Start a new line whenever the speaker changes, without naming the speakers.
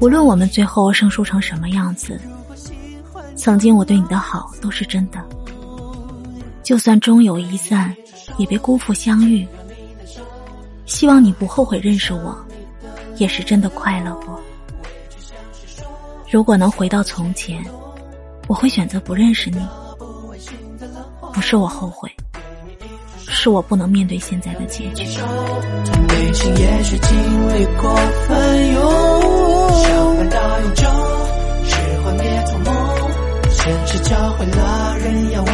无论我们最后生疏成什么样子，曾经我对你的好都是真的。就算终有一散，也别辜负相遇。希望你不后悔认识我，也是真的快乐过。如果能回到从前，我会选择不认识你。不是我后悔，是我不能面对现在的结局。现实教会了人要。